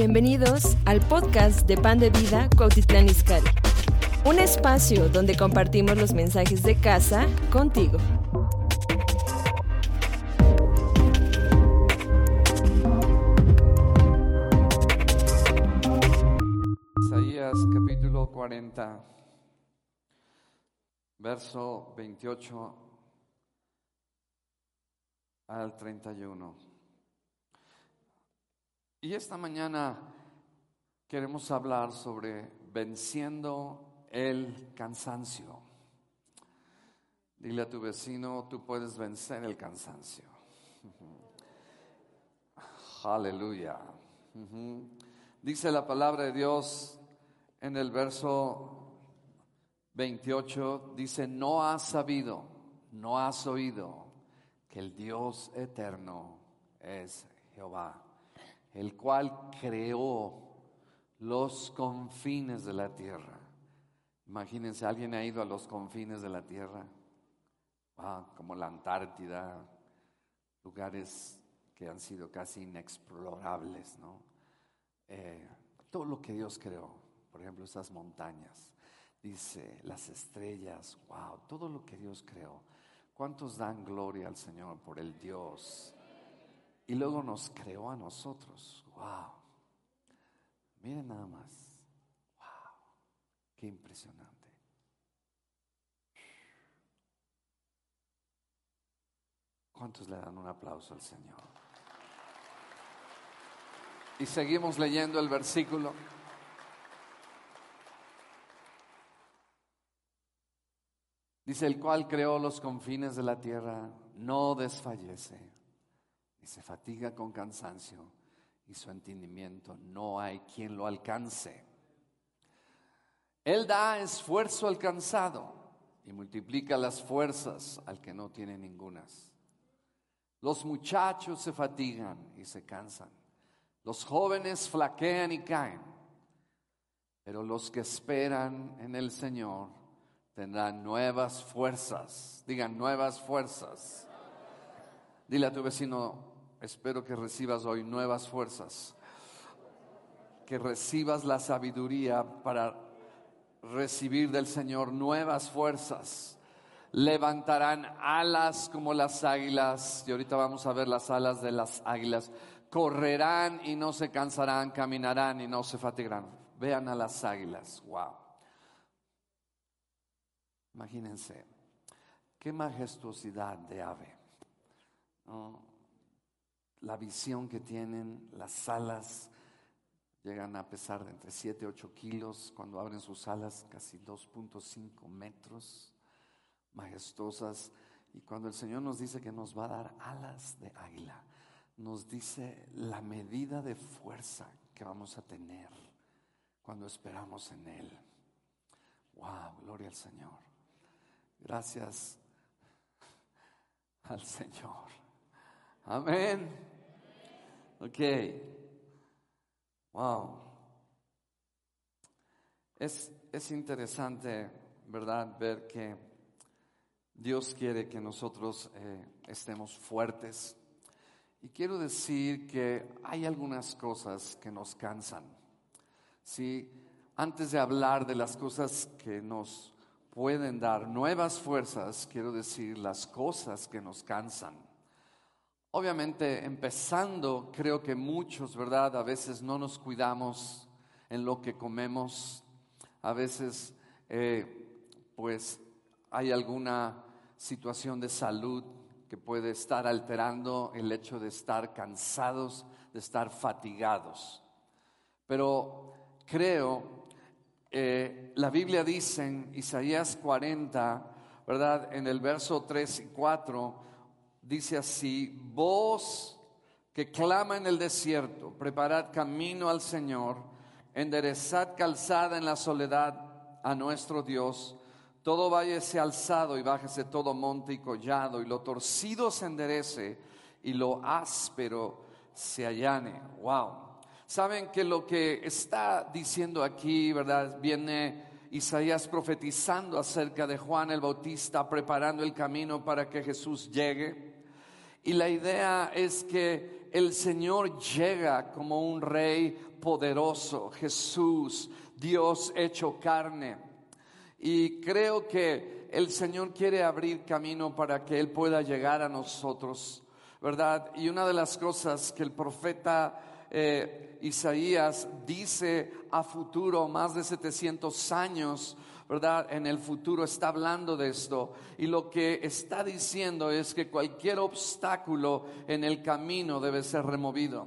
Bienvenidos al podcast de Pan de Vida Cuautitlán Izcalli. Un espacio donde compartimos los mensajes de casa contigo. Isaías capítulo 40, verso 28 al 31. Y esta mañana queremos hablar sobre venciendo el cansancio. Dile a tu vecino, tú puedes vencer el cansancio. Aleluya. Dice la palabra de Dios en el verso 28, dice, no has sabido, no has oído que el Dios eterno es Jehová el cual creó los confines de la tierra. Imagínense, ¿alguien ha ido a los confines de la tierra? como la Antártida, lugares que han sido casi inexplorables, ¿no? Eh, todo lo que Dios creó, por ejemplo, esas montañas, dice, las estrellas, wow, todo lo que Dios creó. ¿Cuántos dan gloria al Señor por el Dios y luego nos creó a nosotros. ¡Wow! Miren nada más. ¡Wow! ¡Qué impresionante! ¿Cuántos le dan un aplauso al Señor? Y seguimos leyendo el versículo. Dice, el cual creó los confines de la tierra, no desfallece se fatiga con cansancio y su entendimiento no hay quien lo alcance. Él da esfuerzo al cansado y multiplica las fuerzas al que no tiene ningunas. Los muchachos se fatigan y se cansan. Los jóvenes flaquean y caen. Pero los que esperan en el Señor tendrán nuevas fuerzas. Digan nuevas fuerzas. Dile a tu vecino, espero que recibas hoy nuevas fuerzas, que recibas la sabiduría para recibir del Señor nuevas fuerzas. Levantarán alas como las águilas, y ahorita vamos a ver las alas de las águilas. Correrán y no se cansarán, caminarán y no se fatigarán. Vean a las águilas, wow. Imagínense, qué majestuosidad de ave la visión que tienen, las alas llegan a pesar de entre 7 y 8 kilos, cuando abren sus alas casi 2.5 metros, majestuosas. Y cuando el Señor nos dice que nos va a dar alas de águila, nos dice la medida de fuerza que vamos a tener cuando esperamos en Él. Wow, gloria al Señor. Gracias al Señor. Amén. Ok. Wow. Es, es interesante, ¿verdad? Ver que Dios quiere que nosotros eh, estemos fuertes. Y quiero decir que hay algunas cosas que nos cansan. ¿sí? Antes de hablar de las cosas que nos pueden dar nuevas fuerzas, quiero decir las cosas que nos cansan. Obviamente, empezando, creo que muchos, ¿verdad? A veces no nos cuidamos en lo que comemos. A veces, eh, pues, hay alguna situación de salud que puede estar alterando el hecho de estar cansados, de estar fatigados. Pero creo, eh, la Biblia dice en Isaías 40, ¿verdad? En el verso 3 y 4, dice así, voz que clama en el desierto, preparad camino al Señor, enderezad calzada en la soledad a nuestro Dios, todo valle sea alzado y bájese todo monte y collado, y lo torcido se enderece y lo áspero se allane. Wow. Saben que lo que está diciendo aquí, ¿verdad? Viene Isaías profetizando acerca de Juan el Bautista, preparando el camino para que Jesús llegue. Y la idea es que el Señor llega como un rey poderoso, Jesús, Dios hecho carne. Y creo que el Señor quiere abrir camino para que Él pueda llegar a nosotros, ¿verdad? Y una de las cosas que el profeta eh, Isaías dice a futuro, más de 700 años, ¿verdad? En el futuro está hablando de esto. Y lo que está diciendo es que cualquier obstáculo en el camino debe ser removido.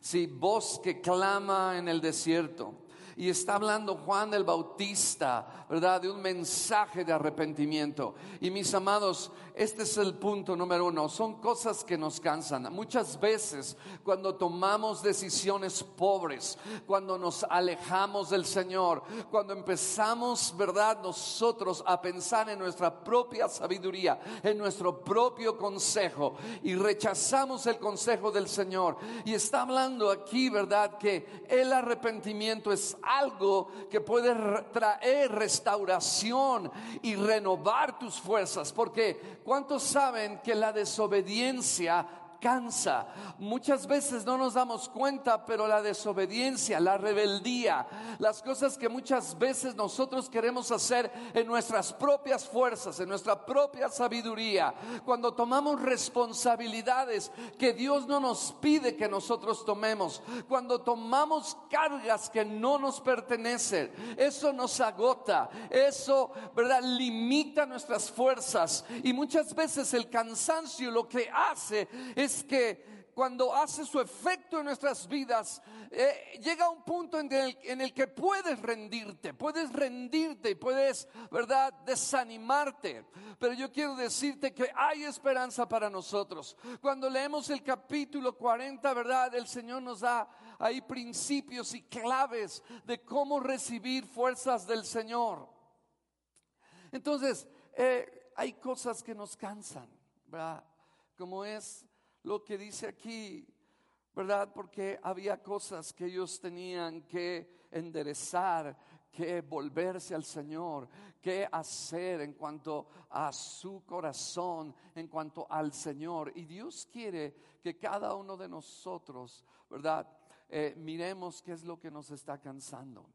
Si voz que clama en el desierto, y está hablando Juan el Bautista, ¿verdad? De un mensaje de arrepentimiento. Y mis amados, este es el punto número uno. Son cosas que nos cansan. Muchas veces cuando tomamos decisiones pobres, cuando nos alejamos del Señor, cuando empezamos, ¿verdad? Nosotros a pensar en nuestra propia sabiduría, en nuestro propio consejo y rechazamos el consejo del Señor. Y está hablando aquí, ¿verdad? Que el arrepentimiento es algo que puede traer restauración y renovar tus fuerzas. Porque ¿cuántos saben que la desobediencia cansa. Muchas veces no nos damos cuenta, pero la desobediencia, la rebeldía, las cosas que muchas veces nosotros queremos hacer en nuestras propias fuerzas, en nuestra propia sabiduría, cuando tomamos responsabilidades que Dios no nos pide que nosotros tomemos, cuando tomamos cargas que no nos pertenecen, eso nos agota, eso, ¿verdad? Limita nuestras fuerzas y muchas veces el cansancio lo que hace es es que cuando hace su efecto en nuestras vidas, eh, llega un punto en el, que puedes rendirte, puedes rendirte y puedes, ¿verdad?, desanimarte. Pero yo quiero decirte que hay esperanza para nosotros. Cuando leemos el capítulo 40, ¿verdad?, el Señor nos da ahí principios y claves de cómo recibir fuerzas del Señor. Entonces, eh, hay cosas que nos cansan, ¿verdad? Como es lo que dice aquí, ¿verdad? Porque había cosas que ellos tenían que enderezar, que volverse al Señor, que hacer en cuanto a su corazón, en cuanto al Señor. Y Dios quiere que cada uno de nosotros, ¿verdad? Eh, miremos qué es lo que nos está cansando.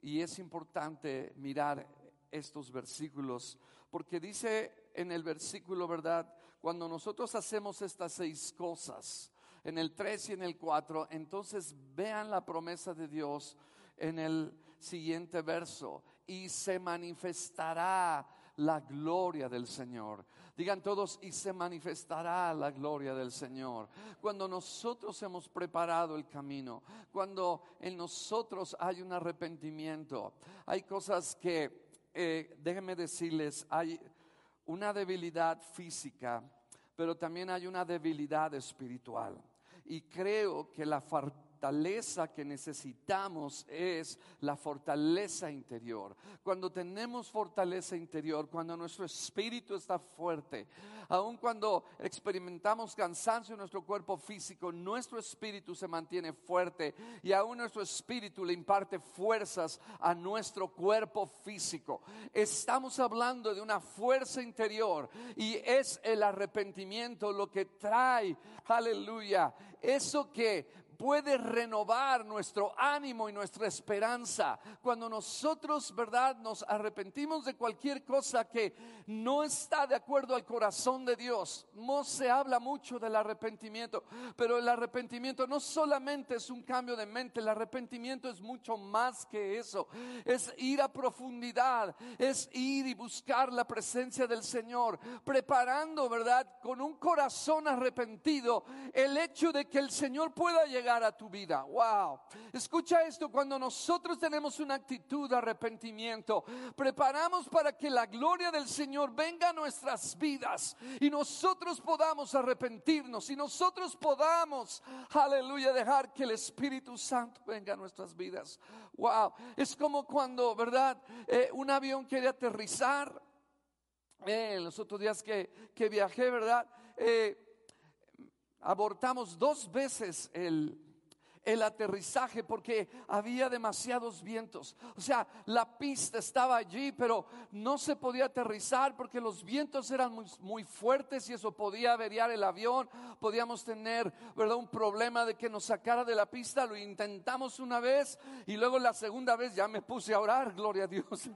Y es importante mirar estos versículos, porque dice en el versículo, ¿verdad? Cuando nosotros hacemos estas seis cosas, en el 3 y en el 4, entonces vean la promesa de Dios en el siguiente verso, y se manifestará la gloria del Señor. Digan todos, y se manifestará la gloria del Señor. Cuando nosotros hemos preparado el camino, cuando en nosotros hay un arrepentimiento, hay cosas que, eh, déjenme decirles, hay una debilidad física, pero también hay una debilidad espiritual. Y creo que la fortaleza que necesitamos es la fortaleza interior. Cuando tenemos fortaleza interior, cuando nuestro espíritu está fuerte, aun cuando experimentamos cansancio en nuestro cuerpo físico, nuestro espíritu se mantiene fuerte y aún nuestro espíritu le imparte fuerzas a nuestro cuerpo físico. Estamos hablando de una fuerza interior y es el arrepentimiento lo que trae, aleluya, eso que puede renovar nuestro ánimo y nuestra esperanza. Cuando nosotros, ¿verdad?, nos arrepentimos de cualquier cosa que no está de acuerdo al corazón de Dios. No se habla mucho del arrepentimiento, pero el arrepentimiento no solamente es un cambio de mente, el arrepentimiento es mucho más que eso. Es ir a profundidad, es ir y buscar la presencia del Señor, preparando, ¿verdad?, con un corazón arrepentido el hecho de que el Señor pueda llegar a tu vida. Wow. Escucha esto, cuando nosotros tenemos una actitud de arrepentimiento, preparamos para que la gloria del Señor venga a nuestras vidas y nosotros podamos arrepentirnos y nosotros podamos, aleluya, dejar que el Espíritu Santo venga a nuestras vidas. Wow. Es como cuando, ¿verdad? Eh, un avión quiere aterrizar. Eh, los otros días que, que viajé, ¿verdad? Eh, abortamos dos veces el, el aterrizaje porque había demasiados vientos. O sea, la pista estaba allí, pero no se podía aterrizar porque los vientos eran muy, fuertes y eso podía averiar el avión. Podíamos tener, ¿verdad? Un problema de que nos sacara de la pista. Lo intentamos una vez y luego la segunda vez ya me puse a orar, gloria a Dios.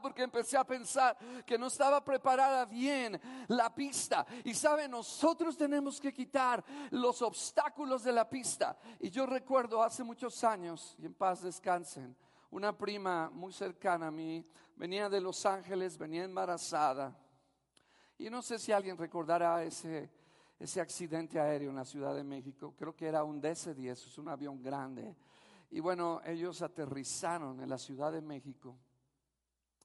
Porque empecé a pensar que no estaba preparada bien la pista. Y sabe, nosotros tenemos que quitar los obstáculos de la pista. Y yo recuerdo hace muchos años, y en paz descansen, una prima muy cercana a mí, venía de Los Ángeles, venía embarazada. Y no sé si alguien recordará ese, ese accidente aéreo en la Ciudad de México. Creo que era un DC-10, es un avión grande. Y bueno, ellos aterrizaron en la Ciudad de México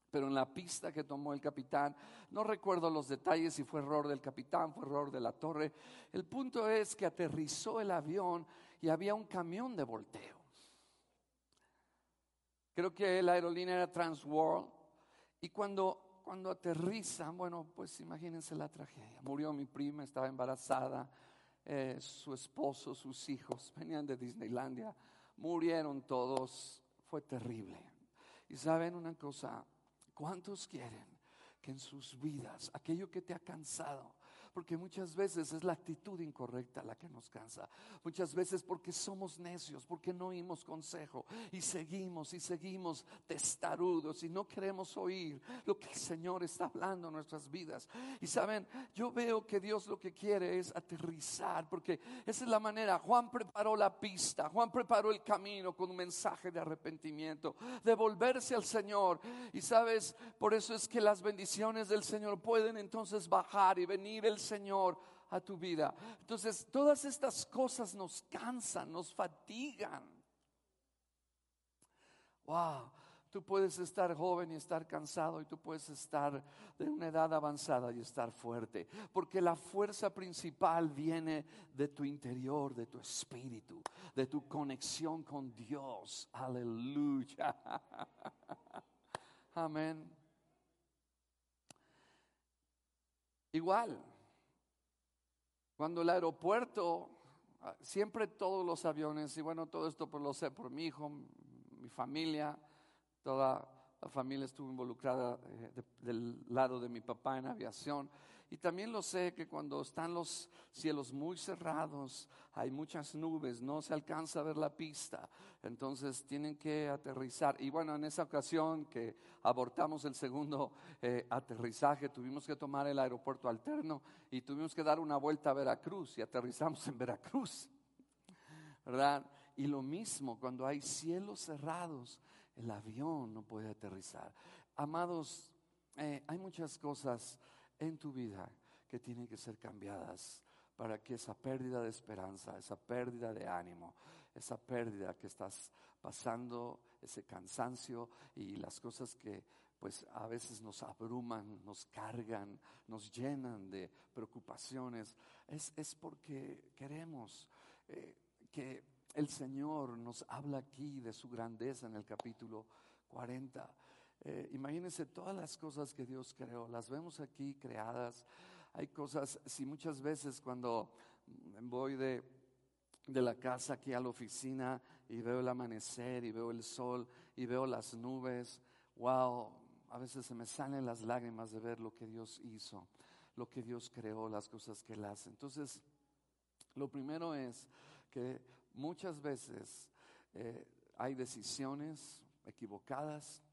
pero en la pista que tomó el capitán, no recuerdo los detalles si fue error del capitán, fue error de la torre. El punto es que aterrizó el avión y había un camión de volteo. Creo que la aerolínea era Transworld y cuando, cuando aterrizan, bueno, pues imagínense la tragedia. Murió mi prima, estaba embarazada, eh, su esposo, sus hijos, venían de Disneylandia, murieron todos, fue terrible. Y saben una cosa, ¿Cuántos quieren que en sus vidas aquello que te ha cansado, porque muchas veces es la actitud incorrecta la que nos cansa. Muchas veces porque somos necios, porque no oímos consejo y seguimos y seguimos testarudos y no queremos oír lo que el Señor está hablando en nuestras vidas. Y saben, yo veo que Dios lo que quiere es aterrizar, porque esa es la manera. Juan preparó la pista, Juan preparó el camino con un mensaje de arrepentimiento, de volverse al Señor. Y sabes, por eso es que las bendiciones del Señor pueden entonces bajar y venir el Señor a tu vida. Entonces, todas estas cosas nos cansan, nos fatigan. Wow, tú puedes estar joven y estar cansado y tú puedes estar de una edad avanzada y estar fuerte, porque la fuerza principal viene de tu interior, de tu espíritu, de tu conexión con Dios. Aleluya. Amén. Igual, cuando el aeropuerto, ah, siempre todos los aviones, y bueno, todo esto por lo sé por mi hijo, mi familia, toda la familia estuvo involucrada eh, del lado de mi papá en aviación. Y también lo sé que cuando están los cielos muy cerrados, hay muchas nubes, no se alcanza a ver la pista, entonces tienen que aterrizar. Y bueno, en esa ocasión que abortamos el segundo eh, aterrizaje, tuvimos que tomar el aeropuerto alterno y tuvimos que dar una vuelta a Veracruz y aterrizamos en Veracruz, ¿verdad? Y lo mismo, cuando hay cielos cerrados, el avión no puede aterrizar. Amados, eh, hay muchas cosas en tu vida que tienen que ser cambiadas para que esa pérdida de esperanza, esa pérdida de ánimo, esa pérdida que estás pasando, ese cansancio y las cosas que pues a veces nos abruman, nos cargan, nos llenan de preocupaciones, es, es porque queremos eh, que el Señor nos habla aquí de su grandeza en el capítulo 40 eh, imagínense todas las cosas que Dios creó, las vemos aquí creadas. Hay cosas, si muchas veces cuando voy de, de la casa aquí a la oficina y veo el amanecer y veo el sol y veo las nubes, wow, a veces se me salen las lágrimas de ver lo que Dios hizo, lo que Dios creó, las cosas que Él hace. Entonces, lo primero es que muchas veces eh, hay decisiones equivocadas,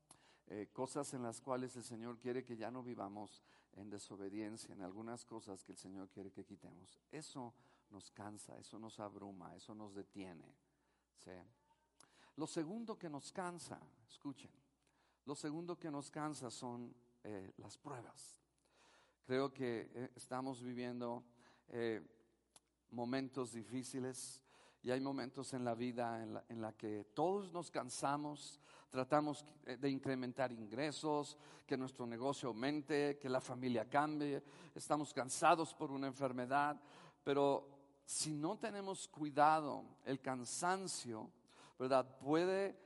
eh, cosas en las cuales el Señor quiere que ya no vivamos en desobediencia, en algunas cosas que el Señor quiere que quitemos. Eso nos cansa, eso nos abruma, eso nos detiene. Lo segundo que nos cansa, escuchen, lo segundo que nos cansa son eh, las pruebas. Creo que eh, estamos viviendo momentos difíciles y hay momentos en la vida en la, que todos nos cansamos, tratamos eh, de incrementar ingresos, que nuestro negocio aumente, que la familia cambie, estamos cansados por una enfermedad, pero si no tenemos cuidado, el cansancio, ¿verdad? Puede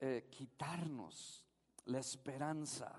eh, quitarnos la esperanza.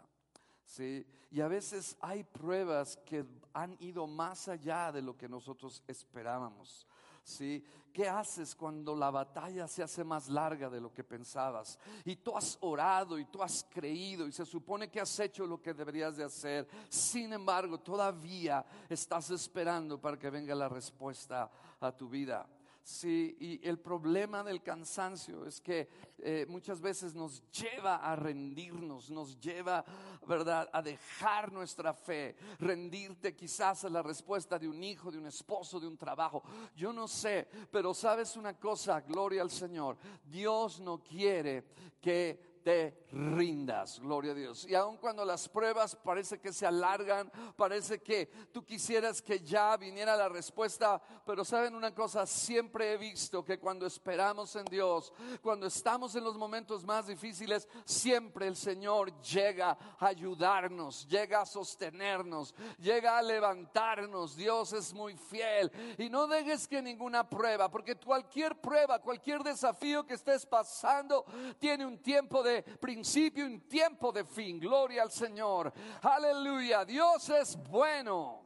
¿sí? Y a veces hay pruebas que han ido más allá de lo que nosotros esperábamos. ¿Sí? ¿Qué haces cuando la batalla se hace más larga de lo que pensabas? Y tú has orado y tú has creído y se supone que has hecho lo que deberías de hacer. Sin embargo, todavía estás esperando para que venga la respuesta a tu vida. Sí, y el problema del cansancio es que eh, muchas veces nos lleva a rendirnos, nos lleva, ¿verdad?, a dejar nuestra fe, rendirte quizás a la respuesta de un hijo, de un esposo, de un trabajo. Yo no sé, pero sabes una cosa, gloria al Señor, Dios no quiere que te rindas, gloria a Dios. Y aun cuando las pruebas parece que se alargan, parece que tú quisieras que ya viniera la respuesta, pero saben una cosa, siempre he visto que cuando esperamos en Dios, cuando estamos en los momentos más difíciles, siempre el Señor llega a ayudarnos, llega a sostenernos, llega a levantarnos. Dios es muy fiel y no dejes que ninguna prueba, porque cualquier prueba, cualquier desafío que estés pasando, tiene un tiempo de principio y un tiempo de fin. Gloria al Señor. Aleluya. Dios es bueno.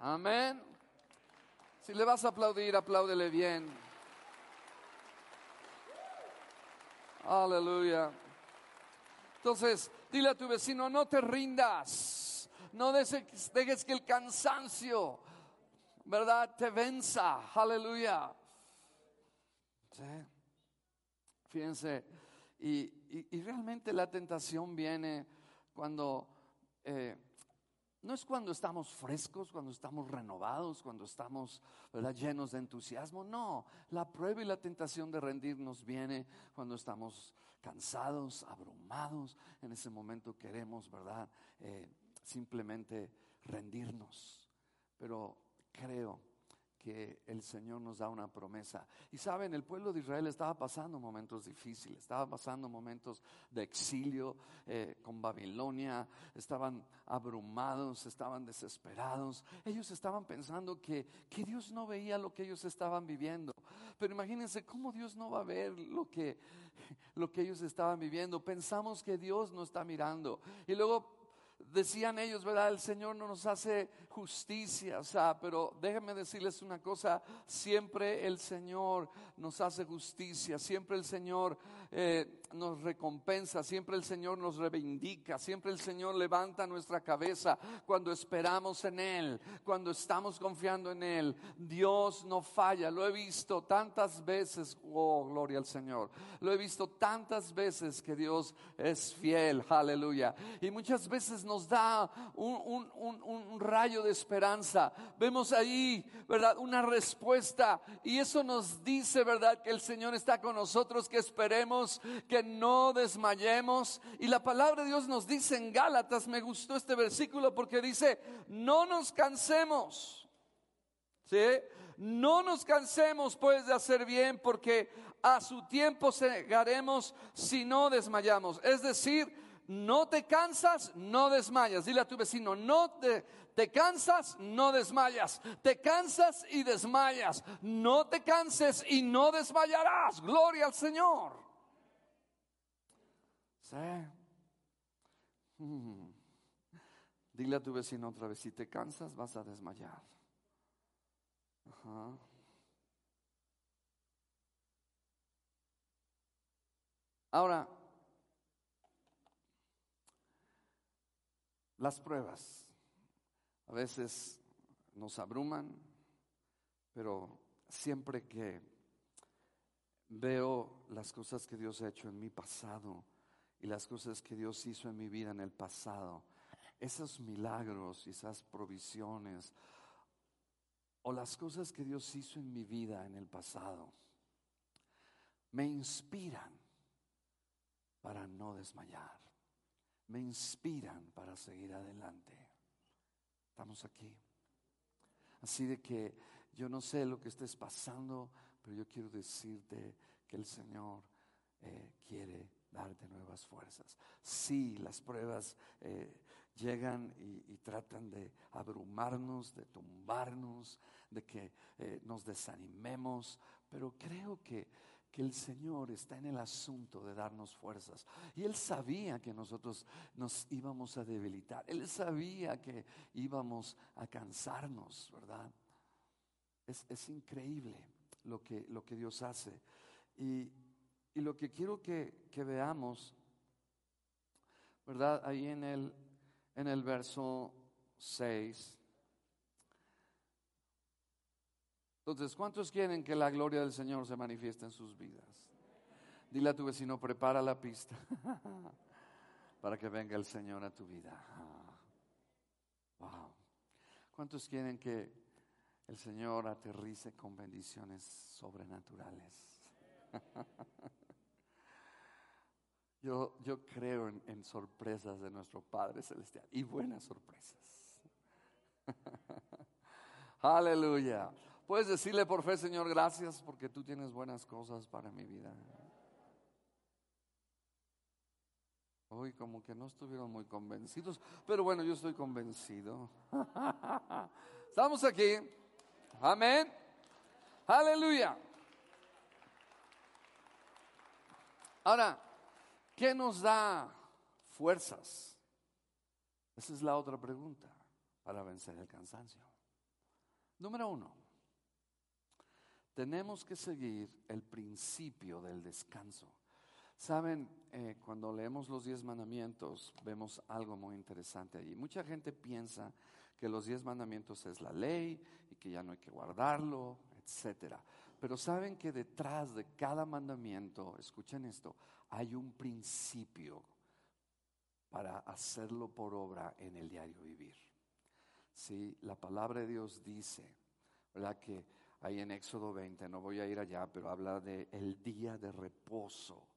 Amén. Si le vas a aplaudir, apláudele bien. Aleluya. Entonces, dile a tu vecino, no te rindas. No dejes que el cansancio, ¿verdad? Te venza. Aleluya. Fíjense, y, realmente la tentación viene cuando, eh, no es cuando estamos frescos, cuando estamos renovados, cuando estamos llenos de entusiasmo, no, la prueba y la tentación de rendirnos viene cuando estamos cansados, abrumados, en ese momento queremos, ¿verdad? Eh, simplemente rendirnos. Pero creo que el Señor nos da una promesa. Y saben, el pueblo de Israel estaba pasando momentos difíciles, estaba pasando momentos de exilio eh, con Babilonia, estaban abrumados, estaban desesperados. Ellos estaban pensando que, que Dios no veía lo que ellos estaban viviendo. Pero imagínense cómo Dios no va a ver lo que, lo que ellos estaban viviendo. Pensamos que Dios no está mirando. Y luego decían ellos, ¿verdad? El Señor no nos hace justicia, o sea, pero déjenme decirles una cosa, siempre el Señor nos hace justicia, siempre el Señor eh, nos recompensa, siempre el Señor nos reivindica, siempre el Señor levanta nuestra cabeza cuando esperamos en Él, cuando estamos confiando en Él. Dios no falla, lo he visto tantas veces, oh, gloria al Señor, lo he visto tantas veces que Dios es fiel, aleluya. Y muchas veces nos da un, un rayo de esperanza. Vemos ahí, ¿verdad? Una respuesta y eso nos dice, ¿verdad? Que el Señor está con nosotros, que esperemos, que no desmayemos. Y la palabra de Dios nos dice en Gálatas, me gustó este versículo porque dice, no nos cansemos. ¿Sí? No nos cansemos pues de hacer bien porque a su tiempo segaremos si no desmayamos. Es decir, no te cansas, no desmayas. Dile a tu vecino, no te, te cansas, no desmayas. Te cansas y desmayas. No te canses y no desmayarás. Gloria al Señor. ¿Sí? Dile a tu vecino otra vez, si te cansas vas a desmayar. Ahora, las pruebas a veces nos abruman, pero siempre que veo las cosas que Dios ha hecho en mi pasado, las cosas que Dios hizo en mi vida en el pasado, esos milagros, esas provisiones, o las cosas que Dios hizo en mi vida en el pasado, me inspiran para no desmayar, me inspiran para seguir adelante. Estamos aquí. Así de que yo no sé lo que estés pasando, pero yo quiero decirte que el Señor eh, quiere darte nuevas fuerzas. Sí, las pruebas eh, llegan y, tratan de abrumarnos, de tumbarnos, de que eh, nos desanimemos, pero creo que, que el Señor está en el asunto de darnos fuerzas. Y Él sabía que nosotros nos íbamos a debilitar, Él sabía que íbamos a cansarnos, ¿verdad? Es, increíble lo que, lo que Dios hace. Y, lo que quiero que, veamos, ¿verdad? Ahí en el, en el verso 6. Entonces, ¿cuántos quieren que la gloria del Señor se manifieste en sus vidas? Dile a tu vecino, prepara la pista para que venga el Señor a tu vida. Wow. ¿Cuántos quieren que el Señor aterrice con bendiciones sobrenaturales? Yo, creo en, en sorpresas de nuestro Padre Celestial y buenas sorpresas. Aleluya. Puedes decirle por fe, Señor, gracias porque tú tienes buenas cosas para mi vida. Hoy como que no estuvieron muy convencidos, pero bueno, yo estoy convencido. Estamos aquí. Amén. Aleluya. Ahora, ¿qué nos da fuerzas? Esa es la otra pregunta para vencer el cansancio. Número uno, tenemos que seguir el principio del descanso. Saben, eh, cuando leemos los diez mandamientos, vemos algo muy interesante allí. Mucha gente piensa que los diez mandamientos es la ley y que ya no hay que guardarlo, etcétera. Pero saben que detrás de cada mandamiento, escuchen esto, hay un principio para hacerlo por obra en el diario vivir. Sí, la palabra de Dios dice, ¿verdad? Que ahí en Éxodo 20, no voy a ir allá, pero habla de el día de reposo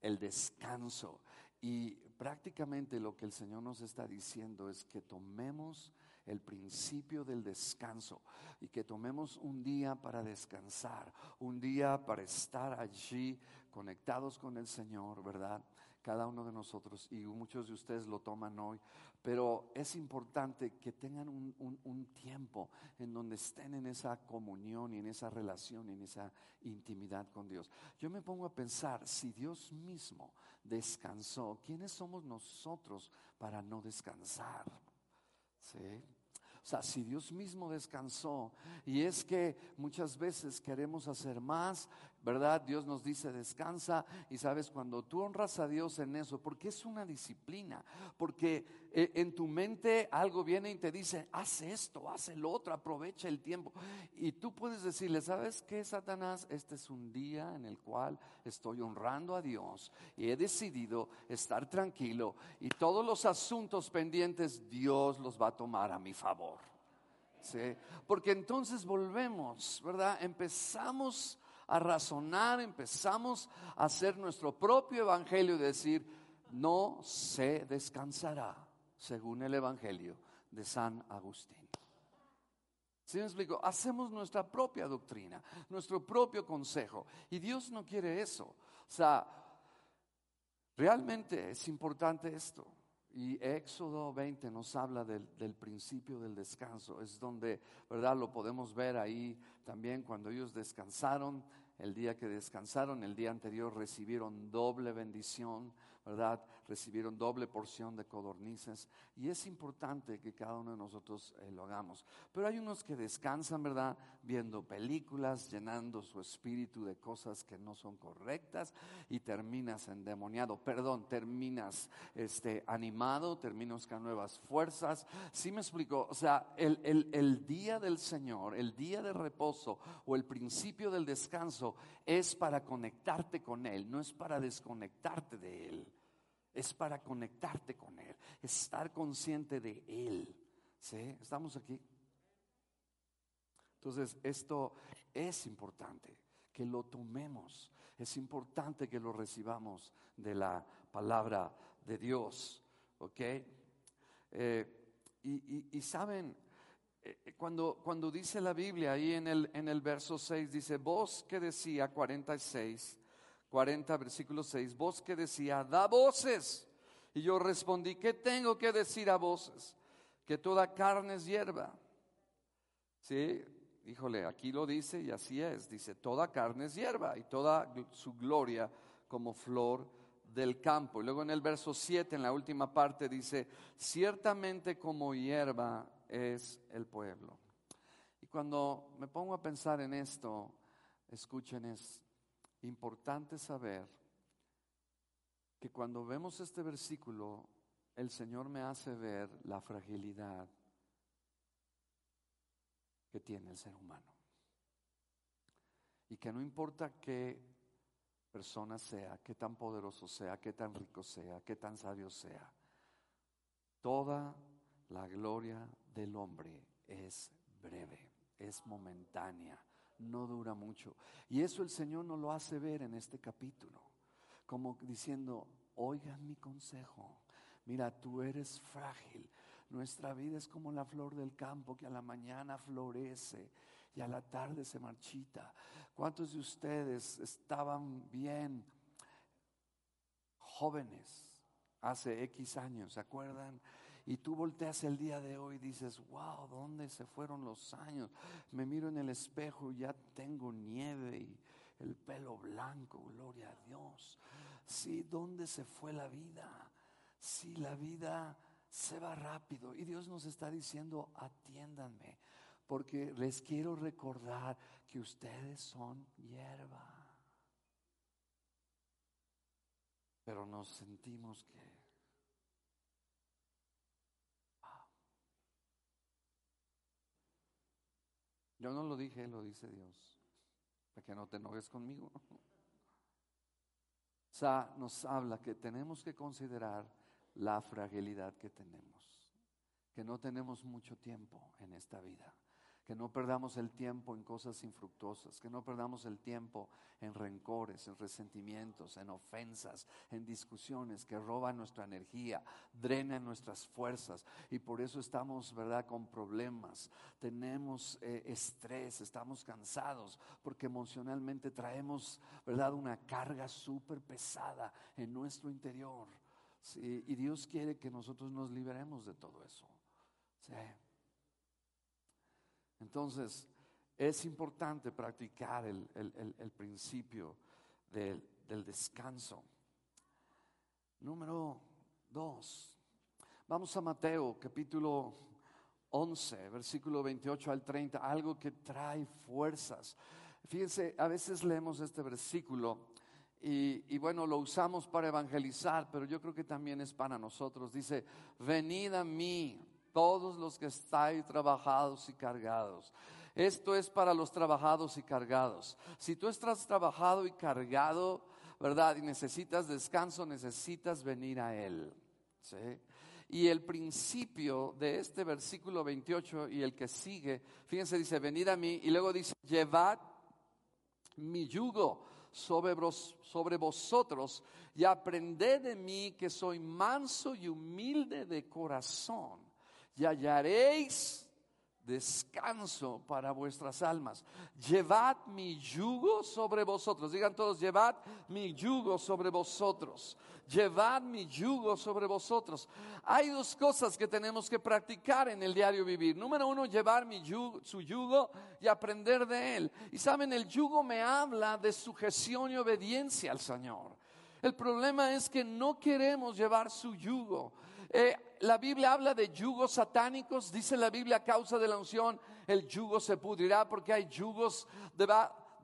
el descanso. Y prácticamente lo que el Señor nos está diciendo es que tomemos el principio del descanso y que tomemos un día para descansar, un día para estar allí conectados con el Señor, ¿verdad? Cada uno de nosotros y muchos de ustedes lo toman hoy pero es importante que tengan un, tiempo en donde estén en esa comunión y en esa relación y en esa intimidad con Dios. Yo me pongo a pensar, si Dios mismo descansó, ¿quiénes somos nosotros para no descansar? ¿Sí? O sea, si Dios mismo descansó, y es que muchas veces queremos hacer más, ¿verdad? Dios nos dice descansa, y sabes, cuando tú honras a Dios en eso, porque es una disciplina, porque eh, en tu mente algo viene y te dice, haz esto, haz el otro, aprovecha el tiempo, y tú puedes decirle, ¿sabes qué, Satanás? Este es un día en el cual estoy honrando a Dios y he decidido estar tranquilo, y todos los asuntos pendientes Dios los va a tomar a mi favor. ¿Sí? Porque entonces volvemos, ¿verdad? Empezamos a razonar, empezamos a hacer nuestro propio evangelio y decir, no se descansará, según el evangelio de San Agustín. ¿Sí me explico? Hacemos nuestra propia doctrina, nuestro propio consejo. Y Dios no quiere eso. O sea, realmente es importante esto. Y Éxodo 20 nos habla del, del, principio del descanso. Es donde, ¿verdad? Lo podemos ver ahí también cuando ellos descansaron. El día que descansaron, el día anterior recibieron doble bendición, ¿verdad? Recibieron doble porción de codornices y es importante que cada uno de nosotros eh, lo hagamos. Pero hay unos que descansan, ¿verdad? Viendo películas, llenando su espíritu de cosas que no son correctas y terminas endemoniado, perdón, terminas este, animado, terminas con nuevas fuerzas. ¿Sí me explico? O sea, el, el día del Señor, el día de reposo o el principio del descanso es para conectarte con Él, no es para desconectarte de Él es para conectarte con Él, estar consciente de Él. ¿Sí? ¿Estamos aquí? Entonces, esto es importante, que lo tomemos. Es importante que lo recibamos de la palabra de Dios. ¿Ok? Eh, y, saben, eh, cuando, cuando dice la Biblia ahí en el, en el verso 6, dice, vos que decía 46, 40, versículo 6, voz que decía, da voces. Y yo respondí, ¿qué tengo que decir a voces? Que toda carne es hierba. Sí, híjole, aquí lo dice y así es. Dice, toda carne es hierba y toda su gloria como flor del campo. Y luego en el verso 7, en la última parte, dice, ciertamente como hierba es el pueblo cuando me pongo a pensar en esto, escuchen, es importante saber que cuando vemos este versículo, el Señor me hace ver la fragilidad que tiene el ser humano. Y que no importa qué persona sea, qué tan poderoso sea, qué tan rico sea, qué tan sabio sea, toda la gloria del hombre es breve, es momentánea, no dura mucho. Y eso el Señor nos lo hace ver en este capítulo, como diciendo, oigan mi consejo, mira, tú eres frágil, nuestra vida es como la flor del campo que a la mañana florece y a la tarde se marchita. ¿Cuántos de ustedes estaban bien jóvenes hace X años? ¿Se acuerdan? Y tú volteas el día de hoy y dices, wow, ¿dónde se fueron los años? Me miro en el espejo y ya tengo nieve y el pelo blanco, gloria a Dios. Sí, ¿dónde se fue la vida? Sí, la vida se va rápido. Y Dios nos está diciendo, atiéndanme, porque les quiero recordar que ustedes son hierba. Pero nos sentimos que... Yo no lo dije, lo dice Dios, para que no te enojes conmigo. O sea, nos habla que tenemos que considerar la fragilidad que tenemos, que no tenemos mucho tiempo en esta vida, que no perdamos el tiempo en cosas infructuosas, que no perdamos el tiempo en rencores, en resentimientos, en ofensas, en discusiones que roban nuestra energía, drenan nuestras fuerzas y por eso estamos, ¿verdad?, con problemas, tenemos eh, estrés, estamos cansados porque emocionalmente traemos, ¿verdad?, una carga súper pesada en nuestro interior y Dios quiere que nosotros nos liberemos de todo eso. Entonces, es importante practicar el, principio del, del, descanso. Número dos. Vamos a Mateo capítulo 11, versículo 28 al 30, algo que trae fuerzas. Fíjense, a veces leemos este versículo y, bueno, lo usamos para evangelizar, pero yo creo que también es para nosotros. Dice, venid a mí, todos los que estáis trabajados y cargados. Esto es para los trabajados y cargados. Si tú estás trabajado y cargado, ¿verdad? Y necesitas descanso, necesitas venir a Él. Y el principio de este versículo 28 y el que sigue, fíjense, dice, venid a mí, y luego dice, llevad mi yugo sobre, sobre vosotros y aprended de mí que soy manso y humilde de corazón y hallaréis descanso para vuestras almas. Llevad mi yugo sobre vosotros. Digan todos, llevad mi yugo sobre vosotros. Llevad mi yugo sobre vosotros. Hay dos cosas que tenemos que practicar en el diario vivir. Número uno, llevar mi yugo, su yugo y aprender de él. Y saben, el yugo me habla de sujeción y obediencia al Señor. El problema es que no queremos llevar su yugo. Eh, la Biblia habla de yugos satánicos, dice la Biblia a causa de la unción, el yugo se pudrirá porque hay yugos de,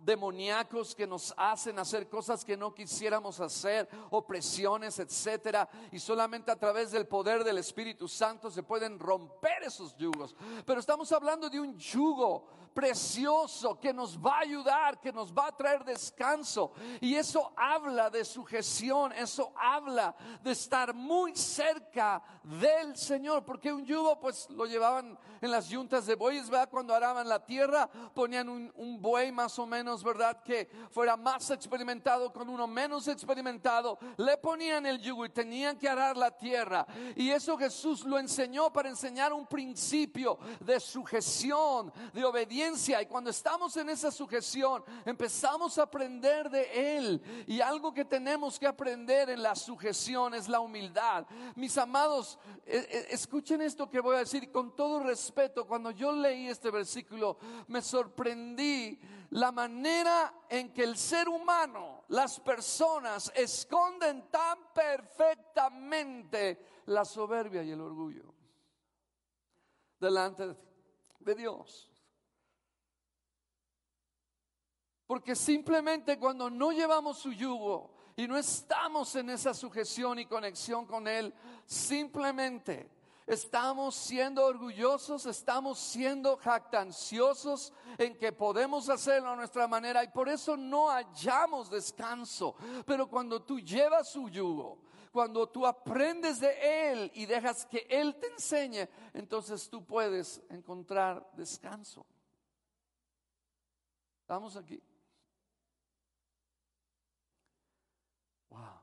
demoníacos que nos hacen hacer cosas que no quisiéramos hacer, opresiones, etcétera, y solamente a través del poder del Espíritu Santo se pueden romper esos yugos. Pero estamos hablando de un yugo precioso que nos va a ayudar, que nos va a traer descanso, y eso habla de sujeción, eso habla de estar muy cerca del Señor, porque un yugo pues lo llevaban en las yuntas de bueyes, ¿verdad? Cuando araban la tierra, ponían un, un buey más o menos ¿verdad? Que fuera más experimentado con uno menos experimentado, le ponían el yugo y tenían que arar la tierra. Y eso Jesús lo enseñó para enseñar un principio de sujeción, de obediencia. Y cuando estamos en esa sujeción, empezamos a aprender de Él. Y algo que tenemos que aprender en la sujeción es la humildad. Mis amados, e, e, escuchen esto que voy a decir con todo respeto. Cuando yo leí este versículo, me sorprendí la manera en que el ser humano, las personas, esconden tan perfectamente la soberbia y el orgullo delante de Dios. Porque simplemente cuando no llevamos su yugo y no estamos en esa sujeción y conexión con Él, simplemente estamos siendo orgullosos, estamos siendo jactanciosos en que podemos hacerlo a nuestra manera y por eso no hallamos descanso. Pero cuando tú llevas su yugo, cuando tú aprendes de Él y dejas que Él te enseñe, entonces tú puedes encontrar descanso. ¿Estamos aquí? Wow.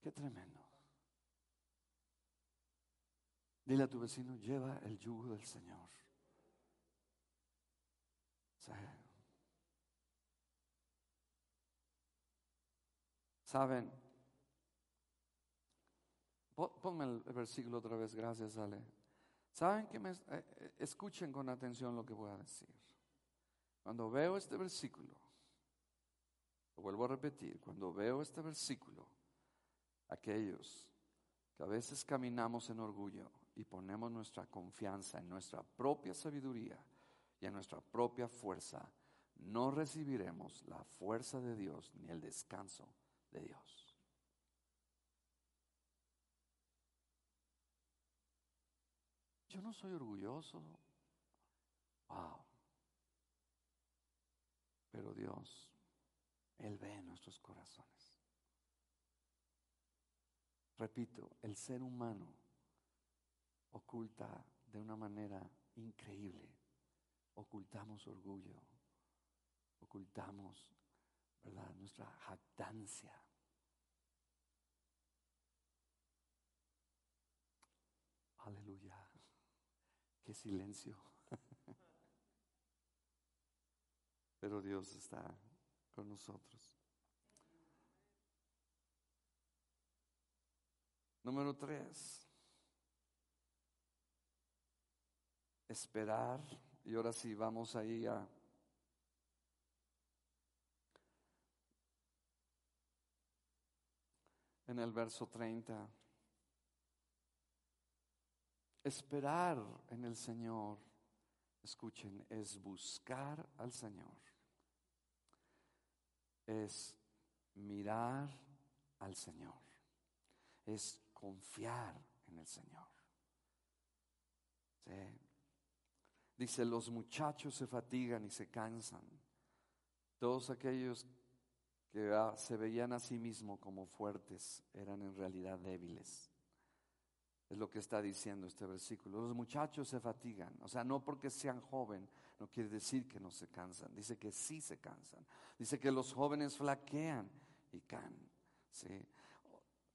Qué tremendo. Dile a tu vecino, lleva el yugo del Señor. Saben, ponme el versículo otra vez, gracias Ale. Saben que me eh, eh, escuchen con atención lo que voy a decir. Cuando veo este versículo, lo vuelvo a repetir, cuando veo este versículo, aquellos que a veces caminamos en orgullo y ponemos nuestra confianza en nuestra propia sabiduría y en nuestra propia fuerza, no recibiremos la fuerza de Dios ni el descanso de Dios. Yo no soy orgulloso. Wow. Pero Dios él ve nuestros corazones. Repito, el ser humano oculta de una manera increíble. Ocultamos orgullo, ocultamos, ¿verdad? Nuestra jactancia. Aleluya. Qué silencio. Pero Dios está con nosotros. Número tres, esperar. Y ahora sí, vamos ahí a... En el verso 30. Esperar en el Señor, escuchen, es buscar al Señor es mirar al Señor, es confiar en el Señor. Dice, los muchachos se fatigan y se cansan. Todos aquellos que se veían a sí mismos como fuertes eran en realidad débiles. Es lo que está diciendo este versículo. Los muchachos se fatigan. O sea, no porque sean jóvenes, no quiere decir que no se cansan. Dice que sí se cansan. Dice que los jóvenes flaquean y caen. ¿sí?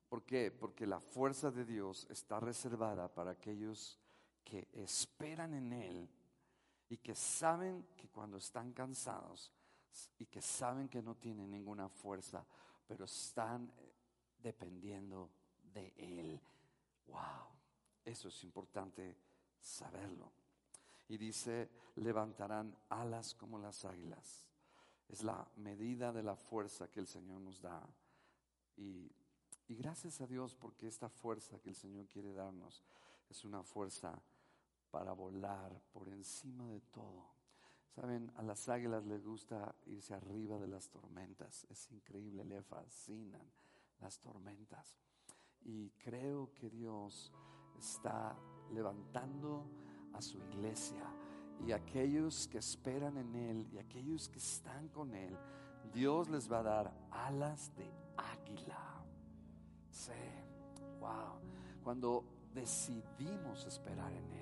¿Por qué? Porque la fuerza de Dios está reservada para aquellos que esperan en Él y que saben que cuando están cansados y que saben que no tienen ninguna fuerza, pero están eh, dependiendo de Él. Wow, eso es importante saberlo. Y dice, levantarán alas como las águilas. Es la medida de la fuerza que el Señor nos da. Y, y gracias a Dios porque esta fuerza que el Señor quiere darnos es una fuerza para volar por encima de todo. Saben, a las águilas les gusta irse arriba de las tormentas. Es increíble, le fascinan las tormentas. Y creo que Dios está levantando a su iglesia y aquellos que esperan en Él y aquellos que están con Él, Dios les va a dar alas de águila. Sí, wow. Cuando decidimos esperar en Él,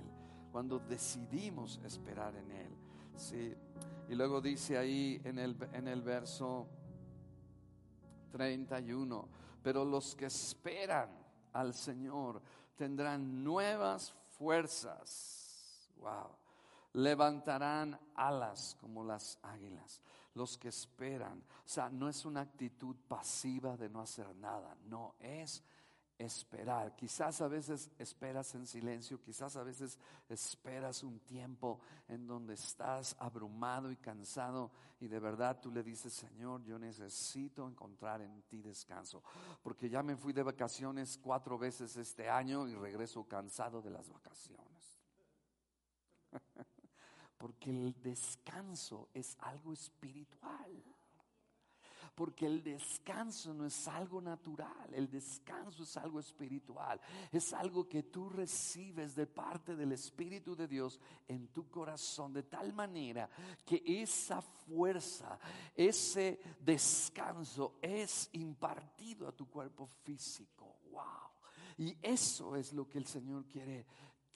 cuando decidimos esperar en Él, sí. Y luego dice ahí en el, en el verso 31, pero los que esperan al Señor tendrán nuevas fuerzas. Wow. Levantarán alas como las águilas. Los que esperan. O sea, no es una actitud pasiva de no hacer nada. No, es esperar. Quizás a veces esperas en silencio, quizás a veces esperas un tiempo en donde estás abrumado y cansado y de verdad tú le dices, Señor, yo necesito encontrar en ti descanso, porque ya me fui de vacaciones cuatro veces este año y regreso cansado de las vacaciones. Porque el descanso es algo espiritual. Porque el descanso no es algo natural, el descanso es algo espiritual. Es algo que tú recibes de parte del Espíritu de Dios en tu corazón, de tal manera que esa fuerza, ese descanso es impartido a tu cuerpo físico. Wow. Y eso es lo que el Señor quiere,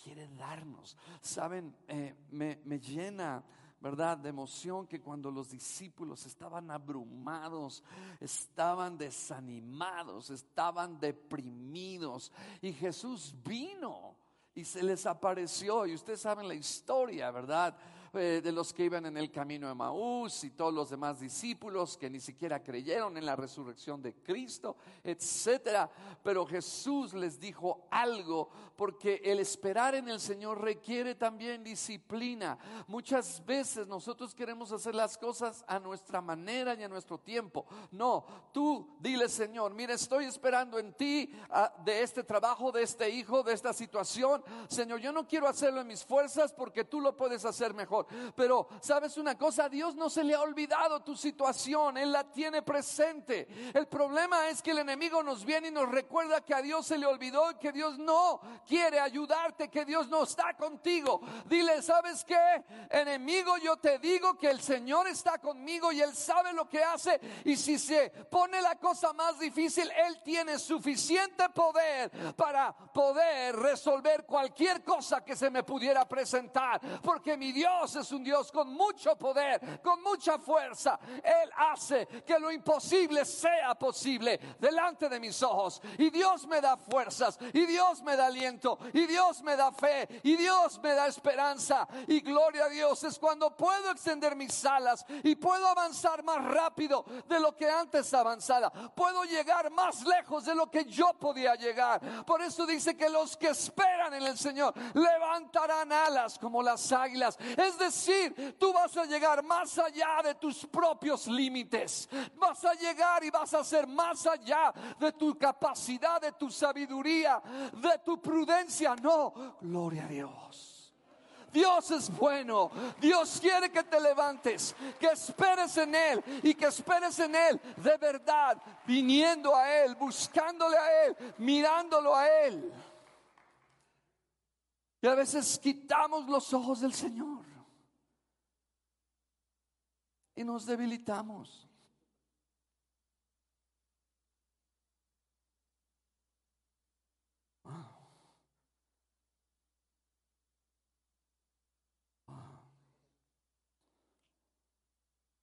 quiere darnos. Saben, eh, me, me llena ¿verdad? De emoción que cuando los discípulos estaban abrumados, estaban desanimados, estaban deprimidos y Jesús vino y se les apareció y ustedes saben la historia, ¿verdad? Eh, de los que iban en el camino de Maús y todos los demás discípulos que ni siquiera creyeron en la resurrección de Cristo, etcétera. Pero Jesús les dijo algo porque el esperar en el Señor requiere también disciplina. Muchas veces nosotros queremos hacer las cosas a nuestra manera y a nuestro tiempo. No, tú dile Señor, mira, estoy esperando en ti ah, de este trabajo, de este hijo, de esta situación. Señor, yo no quiero hacerlo en mis fuerzas porque tú lo puedes hacer mejor. Pero, ¿sabes una cosa? A Dios no se le ha olvidado tu situación, Él la tiene presente. El problema es que el enemigo nos viene y nos recuerda que a Dios se le olvidó y que Dios no quiere ayudarte, que Dios no está contigo. Dile, ¿sabes qué? Enemigo, yo te digo que el Señor está conmigo y Él sabe lo que hace. Y si se pone la cosa más difícil, Él tiene suficiente poder para poder resolver cualquier cosa que se me pudiera presentar. Porque mi Dios es un Dios con mucho poder, con mucha fuerza. Él hace que lo imposible sea posible delante de mis ojos. Y Dios me da fuerzas, y Dios me da aliento, y Dios me da fe, y Dios me da esperanza. Y gloria a Dios es cuando puedo extender mis alas y puedo avanzar más rápido de lo que antes avanzaba. Puedo llegar más lejos de lo que yo podía llegar. Por eso dice que los que esperan en el Señor levantarán alas como las águilas. Decir, tú vas a llegar más allá de tus propios límites. Vas a llegar y vas a ser más allá de tu capacidad, de tu sabiduría, de tu prudencia. No, gloria a Dios. Dios es bueno. Dios quiere que te levantes, que esperes en Él y que esperes en Él de verdad, viniendo a Él, buscándole a Él, mirándolo a Él. Y a veces quitamos los ojos del Señor y nos debilitamos.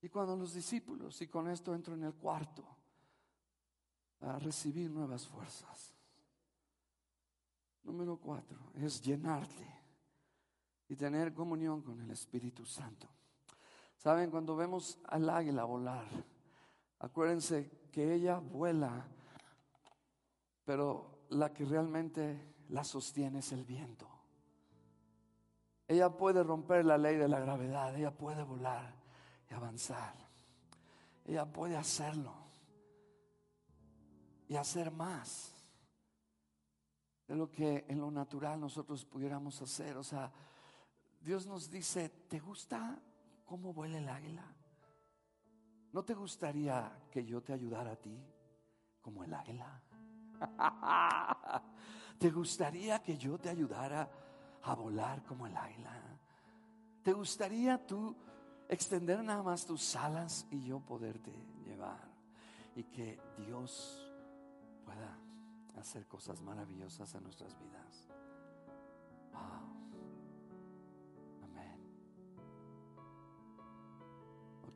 Y cuando los discípulos, y con esto entro en el cuarto, a recibir nuevas fuerzas. Número cuatro es llenarte y tener comunión con el Espíritu Santo. Saben, cuando vemos al águila volar, acuérdense que ella vuela, pero la que realmente la sostiene es el viento. Ella puede romper la ley de la gravedad, ella puede volar y avanzar. Ella puede hacerlo y hacer más de lo que en lo natural nosotros pudiéramos hacer. O sea, Dios nos dice, ¿te gusta cómo vuela el águila? ¿No te gustaría que yo te ayudara a ti como el águila? ¿Te gustaría que yo te ayudara a volar como el águila? ¿Te gustaría tú extender nada más tus alas y yo poderte llevar? Y que Dios pueda hacer cosas maravillosas en nuestras vidas.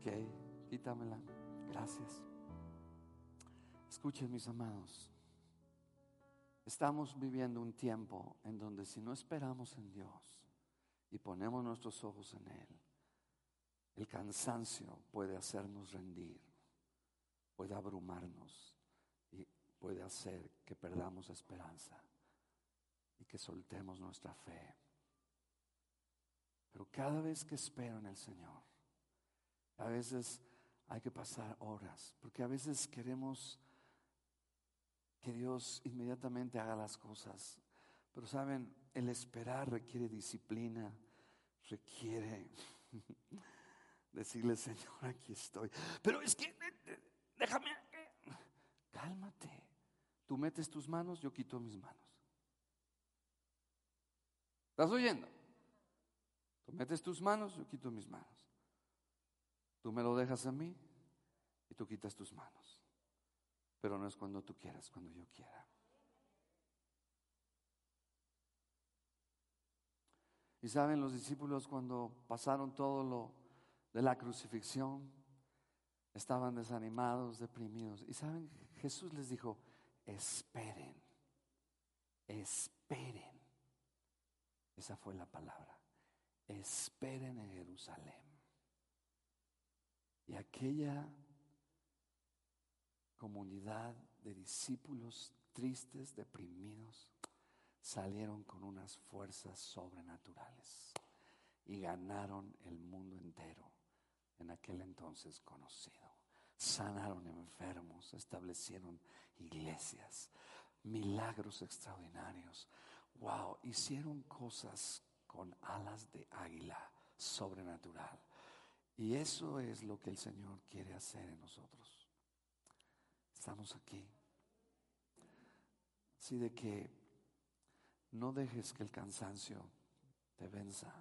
Ok, quítamela. Gracias. Escuchen mis amados. Estamos viviendo un tiempo en donde si no esperamos en Dios y ponemos nuestros ojos en Él, el cansancio puede hacernos rendir, puede abrumarnos y puede hacer que perdamos esperanza y que soltemos nuestra fe. Pero cada vez que espero en el Señor, a veces hay que pasar horas, porque a veces queremos que Dios inmediatamente haga las cosas. Pero saben, el esperar requiere disciplina, requiere Decirle, Señor, aquí estoy. Pero es que, déjame, cálmate. Tú metes tus manos, yo quito mis manos. ¿Estás oyendo? Tú metes tus manos, yo quito mis manos. Tú me lo dejas a mí y tú quitas tus manos. Pero no es cuando tú quieras, cuando yo quiera. Y saben los discípulos cuando pasaron todo lo de la crucifixión, estaban desanimados, deprimidos. Y saben, Jesús les dijo, esperen, esperen. Esa fue la palabra. Esperen en Jerusalén. Y aquella comunidad de discípulos tristes, deprimidos, salieron con unas fuerzas sobrenaturales y ganaron el mundo entero en aquel entonces conocido. Sanaron enfermos, establecieron iglesias, milagros extraordinarios. Wow, hicieron cosas con alas de águila sobrenatural. Y eso es lo que el Señor quiere hacer en nosotros. Estamos aquí. Así de que no dejes que el cansancio te venza.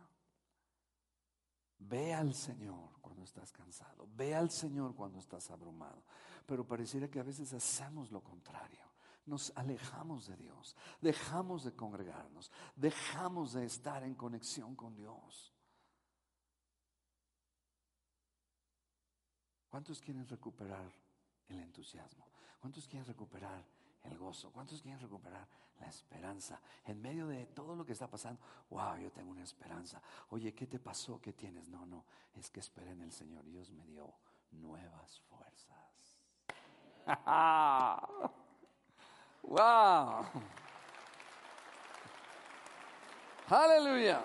Ve al Señor cuando estás cansado, ve al Señor cuando estás abrumado. Pero pareciera que a veces hacemos lo contrario. Nos alejamos de Dios, dejamos de congregarnos, dejamos de estar en conexión con Dios. ¿Cuántos quieren recuperar el entusiasmo? ¿Cuántos quieren recuperar el gozo? ¿Cuántos quieren recuperar la esperanza? En medio de todo lo que está pasando, wow, yo tengo una esperanza. Oye, ¿qué te pasó? ¿Qué tienes? No, no, es que esperé en el Señor. Dios me dio nuevas fuerzas. wow. Aleluya.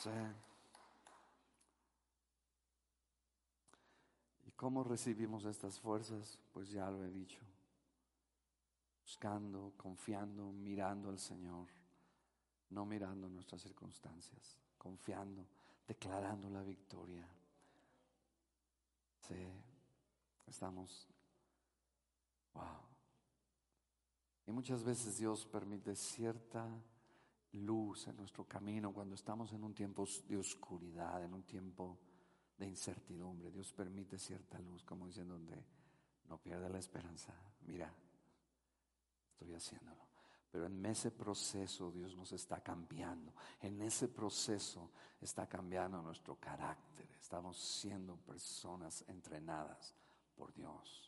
Sí. ¿Cómo recibimos estas fuerzas? Pues ya lo he dicho. Buscando, confiando, mirando al Señor, no mirando nuestras circunstancias, confiando, declarando la victoria. Sí, estamos, wow. Y muchas veces Dios permite cierta luz en nuestro camino cuando estamos en un tiempo de oscuridad, en un tiempo de incertidumbre. Dios permite cierta luz, como diciendo, donde no pierda la esperanza. Mira, estoy haciéndolo. Pero en ese proceso Dios nos está cambiando. En ese proceso está cambiando nuestro carácter. Estamos siendo personas entrenadas por Dios.